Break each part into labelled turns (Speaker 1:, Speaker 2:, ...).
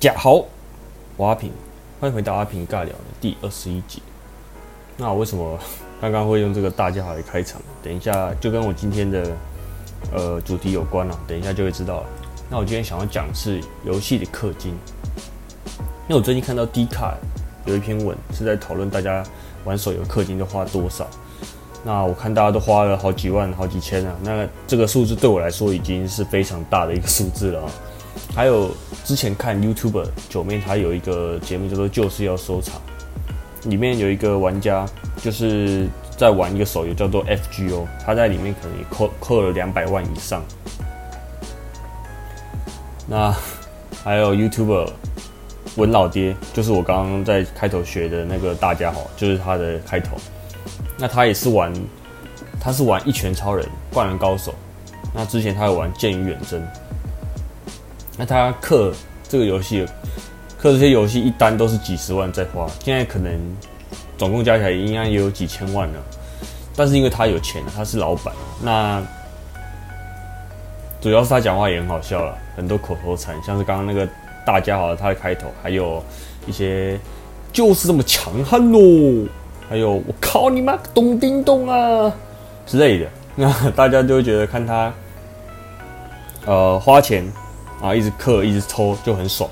Speaker 1: 家好，我阿平，欢迎回到阿平尬聊的第二十一集。那我为什么 刚刚会用这个大家好来开场？等一下就跟我今天的呃主题有关了，等一下就会知道了。那我今天想要讲的是游戏的氪金，因为我最近看到 D 卡有一篇文是在讨论大家玩手游氪金都花多少。那我看大家都花了好几万、好几千啊，那这个数字对我来说已经是非常大的一个数字了啊。还有之前看 YouTube 九妹，他有一个节目叫做《就是要收藏》，里面有一个玩家就是在玩一个手游叫做 FGO，他在里面可能也扣扣了两百万以上。那还有 YouTube 文老爹，就是我刚刚在开头学的那个大家好，就是他的开头。那他也是玩，他是玩一拳超人、灌篮高手。那之前他有玩剑与远征。那他氪这个游戏，氪这些游戏一单都是几十万在花，现在可能总共加起来应该也有几千万了。但是因为他有钱，他是老板，那主要是他讲话也很好笑了，很多口头禅，像是刚刚那个大家好，他的开头，还有一些就是这么强悍喽。还有我靠你妈咚叮咚啊之类的，那大家就会觉得看他，呃花钱啊一直氪一直抽就很爽，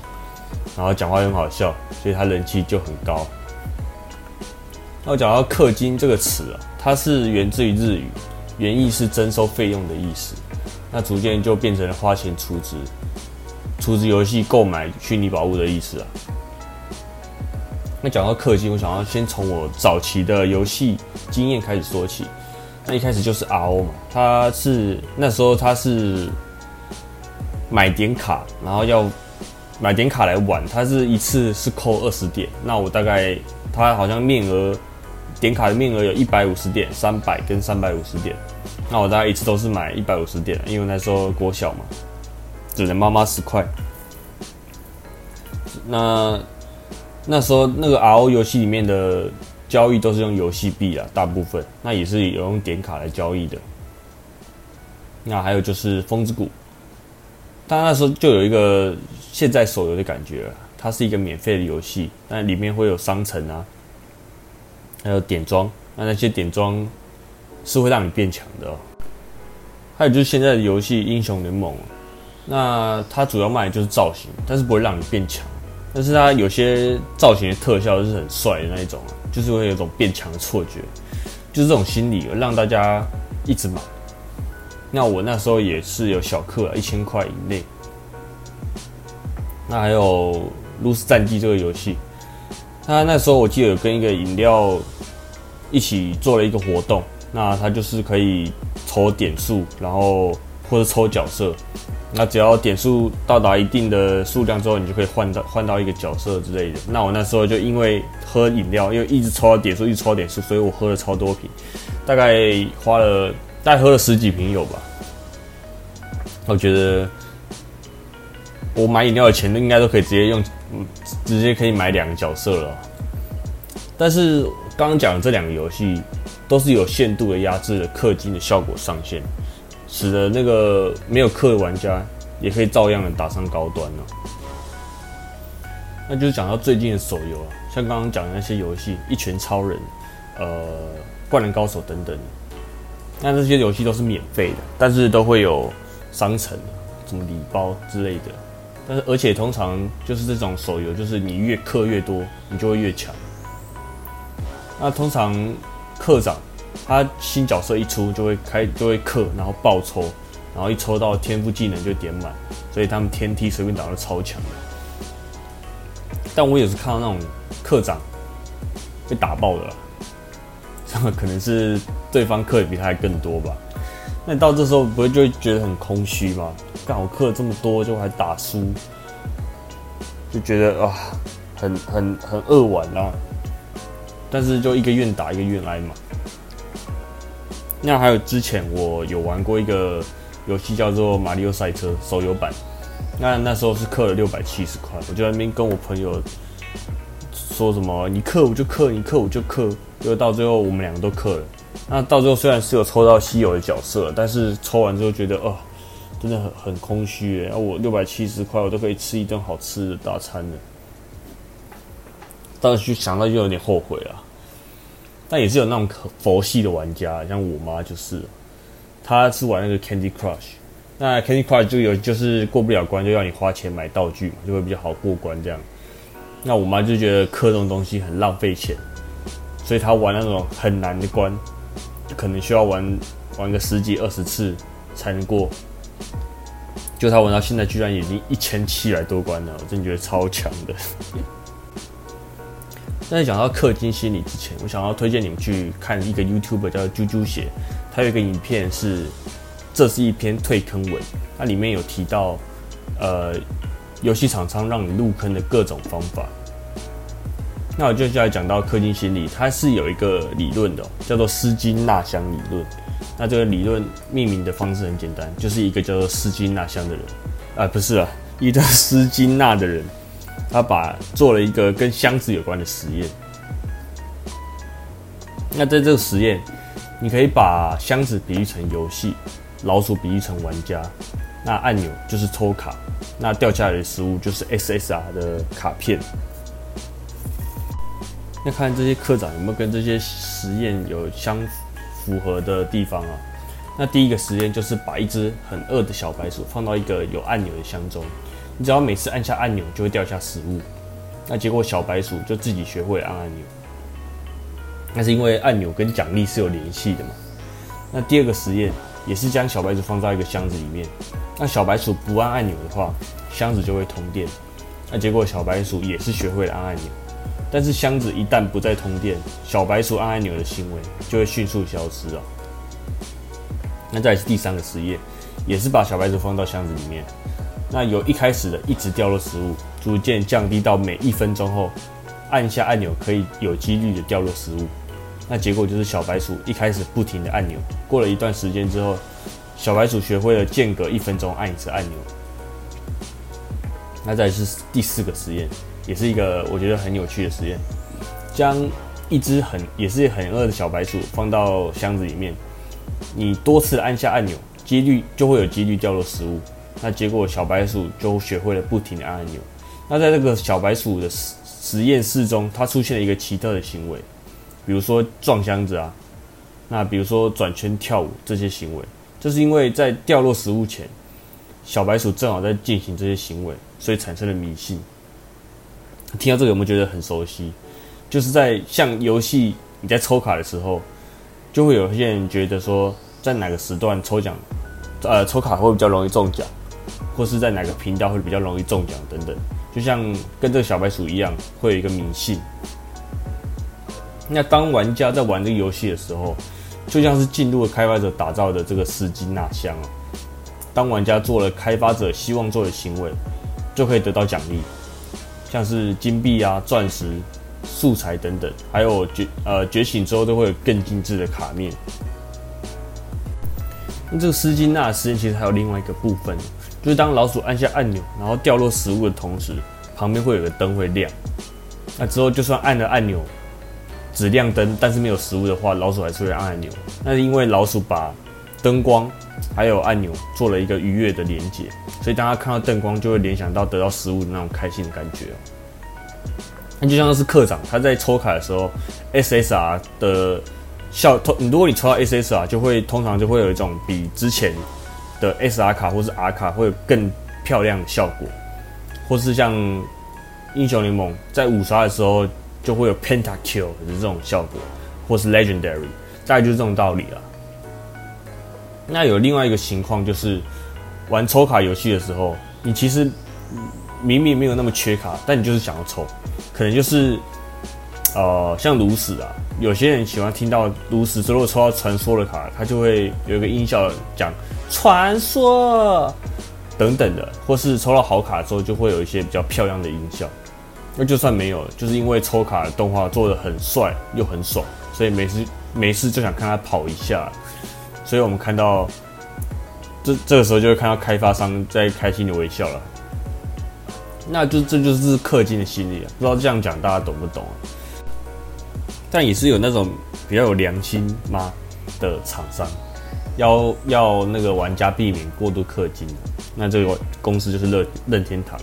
Speaker 1: 然后讲话又很好笑，所以他人气就很高。那我讲到氪金这个词啊，它是源自于日语，原意是征收费用的意思，那逐渐就变成了花钱储值，储值游戏购买虚拟宝物的意思啊。那讲到氪金，我想要先从我早期的游戏经验开始说起。那一开始就是 RO 嘛，它是那时候它是买点卡，然后要买点卡来玩，它是一次是扣二十点。那我大概它好像面额点卡的面额有一百五十点、三百跟三百五十点。那我大概一次都是买一百五十点，因为那时候国小嘛，只能妈妈十块。那那时候那个 RO 游戏里面的交易都是用游戏币啊，大部分那也是有用点卡来交易的。那还有就是风之谷，但那时候就有一个现在手游的感觉，它是一个免费的游戏，但里面会有商城啊，还有点装，那那些点装是会让你变强的。还有就是现在的游戏英雄联盟，那它主要卖的就是造型，但是不会让你变强。但是它有些造型的特效是很帅的那一种，就是会有种变强的错觉，就是这种心理让大家一直买。那我那时候也是有小氪，一千块以内。那还有《露丝战记》这个游戏，那那时候我记得有跟一个饮料一起做了一个活动，那它就是可以抽点数，然后或者抽角色。那只要点数到达一定的数量之后，你就可以换到换到一个角色之类的。那我那时候就因为喝饮料，因为一直抽到点数，一直抽到点数，所以我喝了超多瓶，大概花了大概喝了十几瓶有吧。我觉得我买饮料的钱应该都可以直接用，直接可以买两个角色了。但是刚刚讲的这两个游戏都是有限度的压制了氪金的效果上限。使得那个没有氪的玩家也可以照样的打上高端呢。那就是讲到最近的手游啊，像刚刚讲的那些游戏，一拳超人、呃，灌篮高手等等，那这些游戏都是免费的，但是都会有商城、什么礼包之类的。但是而且通常就是这种手游，就是你越氪越多，你就会越强。那通常课长。他新角色一出就会开就会氪，然后爆抽，然后一抽到天赋技能就点满，所以他们天梯随便打都超强的。但我也是看到那种课长被打爆的，这个可能是对方氪比他还更多吧。那你到这时候不会就会觉得很空虚吗？干我氪这么多就还打输，就觉得啊，很很很恶玩啊。但是就一个愿打一个愿挨嘛。那还有之前我有玩过一个游戏叫做《马里奥赛车》手游版，那那时候是氪了六百七十块，我就在那边跟我朋友说什么你氪我就氪，你氪我就氪，就到最后我们两个都氪了。那到最后虽然是有抽到稀有的角色，但是抽完之后觉得哦，真的很很空虚诶。啊，我六百七十块，我都可以吃一顿好吃的大餐了。当时想到就有点后悔了。但也是有那种佛系的玩家，像我妈就是，她是玩那个 Candy Crush。那 Candy Crush 就有就是过不了关，就要你花钱买道具嘛，就会比较好过关这样。那我妈就觉得氪这种东西很浪费钱，所以她玩那种很难的关，可能需要玩玩个十几二十次才能过。就他玩到现在，居然已经一千七百多关了，我真觉得超强的。在讲到氪金心理之前，我想要推荐你们去看一个 YouTube 叫啾啾写，他有一个影片是，这是一篇退坑文，它里面有提到，呃，游戏厂商让你入坑的各种方法。那我就就来讲到氪金心理，它是有一个理论的，叫做斯金纳箱理论。那这个理论命名的方式很简单，就是一个叫做斯金纳箱的人，啊，不是啊，一个斯金纳的人。他把做了一个跟箱子有关的实验。那在这个实验，你可以把箱子比喻成游戏，老鼠比喻成玩家，那按钮就是抽卡，那掉下来的食物就是 SSR 的卡片。那看这些科长有没有跟这些实验有相符合的地方啊？那第一个实验就是把一只很饿的小白鼠放到一个有按钮的箱中。你只要每次按下按钮，就会掉下食物。那结果小白鼠就自己学会按按钮。那是因为按钮跟奖励是有联系的嘛？那第二个实验也是将小白鼠放到一个箱子里面。那小白鼠不按按钮的话，箱子就会通电。那结果小白鼠也是学会了按按钮。但是箱子一旦不再通电，小白鼠按按钮的行为就会迅速消失了。那再是第三个实验，也是把小白鼠放到箱子里面。那由一开始的一直掉落食物，逐渐降低到每一分钟后，按下按钮可以有几率的掉落食物。那结果就是小白鼠一开始不停的按钮，过了一段时间之后，小白鼠学会了间隔一分钟按一次按钮。那再是第四个实验，也是一个我觉得很有趣的实验，将一只很也是很饿的小白鼠放到箱子里面，你多次按下按钮，几率就会有几率掉落食物。那结果小白鼠就学会了不停的按按钮。那在这个小白鼠的实实验室中，它出现了一个奇特的行为，比如说撞箱子啊，那比如说转圈跳舞这些行为，这是因为在掉落食物前，小白鼠正好在进行这些行为，所以产生了迷信。听到这个有没有觉得很熟悉？就是在像游戏你在抽卡的时候，就会有些人觉得说，在哪个时段抽奖，呃，抽卡会比较容易中奖。或是在哪个频道会比较容易中奖等等，就像跟这个小白鼠一样，会有一个迷信。那当玩家在玩这个游戏的时候，就像是进入了开发者打造的这个斯金纳箱。当玩家做了开发者希望做的行为，就可以得到奖励，像是金币啊、钻石、素材等等，还有觉呃觉醒之后都会有更精致的卡面。那这个斯金纳实验其实还有另外一个部分。就是当老鼠按下按钮，然后掉落食物的同时，旁边会有个灯会亮。那之后就算按了按钮，只亮灯，但是没有食物的话，老鼠还是会按按钮。那是因为老鼠把灯光还有按钮做了一个愉悦的连接，所以当他看到灯光，就会联想到得到食物的那种开心的感觉。那就像是课长他在抽卡的时候，SSR 的效，如果你抽到 SSR，就会通常就会有一种比之前。的 S R 卡或是 R 卡会有更漂亮的效果，或是像英雄联盟在五杀的时候就会有 Pentakill 的这种效果，或是 Legendary，大概就是这种道理了。那有另外一个情况就是玩抽卡游戏的时候，你其实明明没有那么缺卡，但你就是想要抽，可能就是呃像炉石啊，有些人喜欢听到炉石，如果抽到传说的卡，他就会有一个音效讲。传说等等的，或是抽到好卡之后，就会有一些比较漂亮的音效。那就算没有，就是因为抽卡的动画做的很帅又很爽，所以每次每次就想看他跑一下。所以我们看到这这个时候，就会看到开发商在开心的微笑了。那就这就是氪金的心理啊！不知道这样讲大家懂不懂啊？但也是有那种比较有良心吗的厂商。要要那个玩家避免过度氪金。那这个公司就是任任天堂，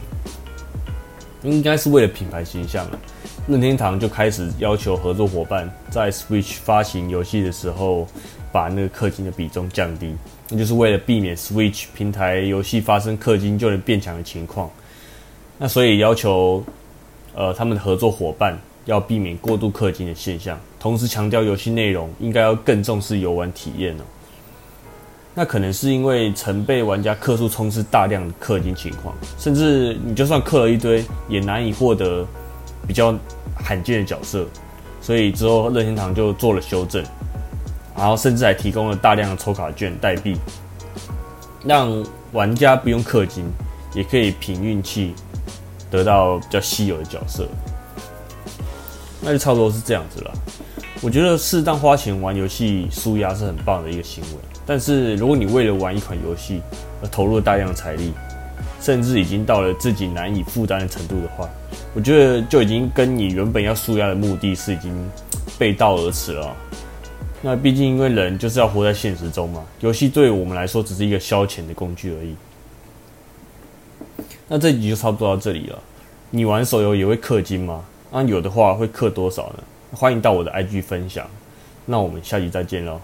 Speaker 1: 应该是为了品牌形象了。任天堂就开始要求合作伙伴在 Switch 发行游戏的时候，把那个氪金的比重降低，那就是为了避免 Switch 平台游戏发生氪金就能变强的情况。那所以要求，呃，他们的合作伙伴要避免过度氪金的现象，同时强调游戏内容应该要更重视游玩体验哦。那可能是因为曾被玩家氪数充斥大量氪金情况，甚至你就算氪了一堆，也难以获得比较罕见的角色，所以之后任天堂就做了修正，然后甚至还提供了大量的抽卡券代币，让玩家不用氪金，也可以凭运气得到比较稀有的角色。那就差不多是这样子了。我觉得适当花钱玩游戏舒压是很棒的一个行为。但是，如果你为了玩一款游戏而投入大量财力，甚至已经到了自己难以负担的程度的话，我觉得就已经跟你原本要舒压的目的是已经背道而驰了。那毕竟，因为人就是要活在现实中嘛，游戏对我们来说只是一个消遣的工具而已。那这集就差不多到这里了。你玩手游也会氪金吗？那有的话会氪多少呢？欢迎到我的 IG 分享。那我们下集再见喽，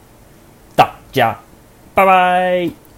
Speaker 1: 大家。拜拜。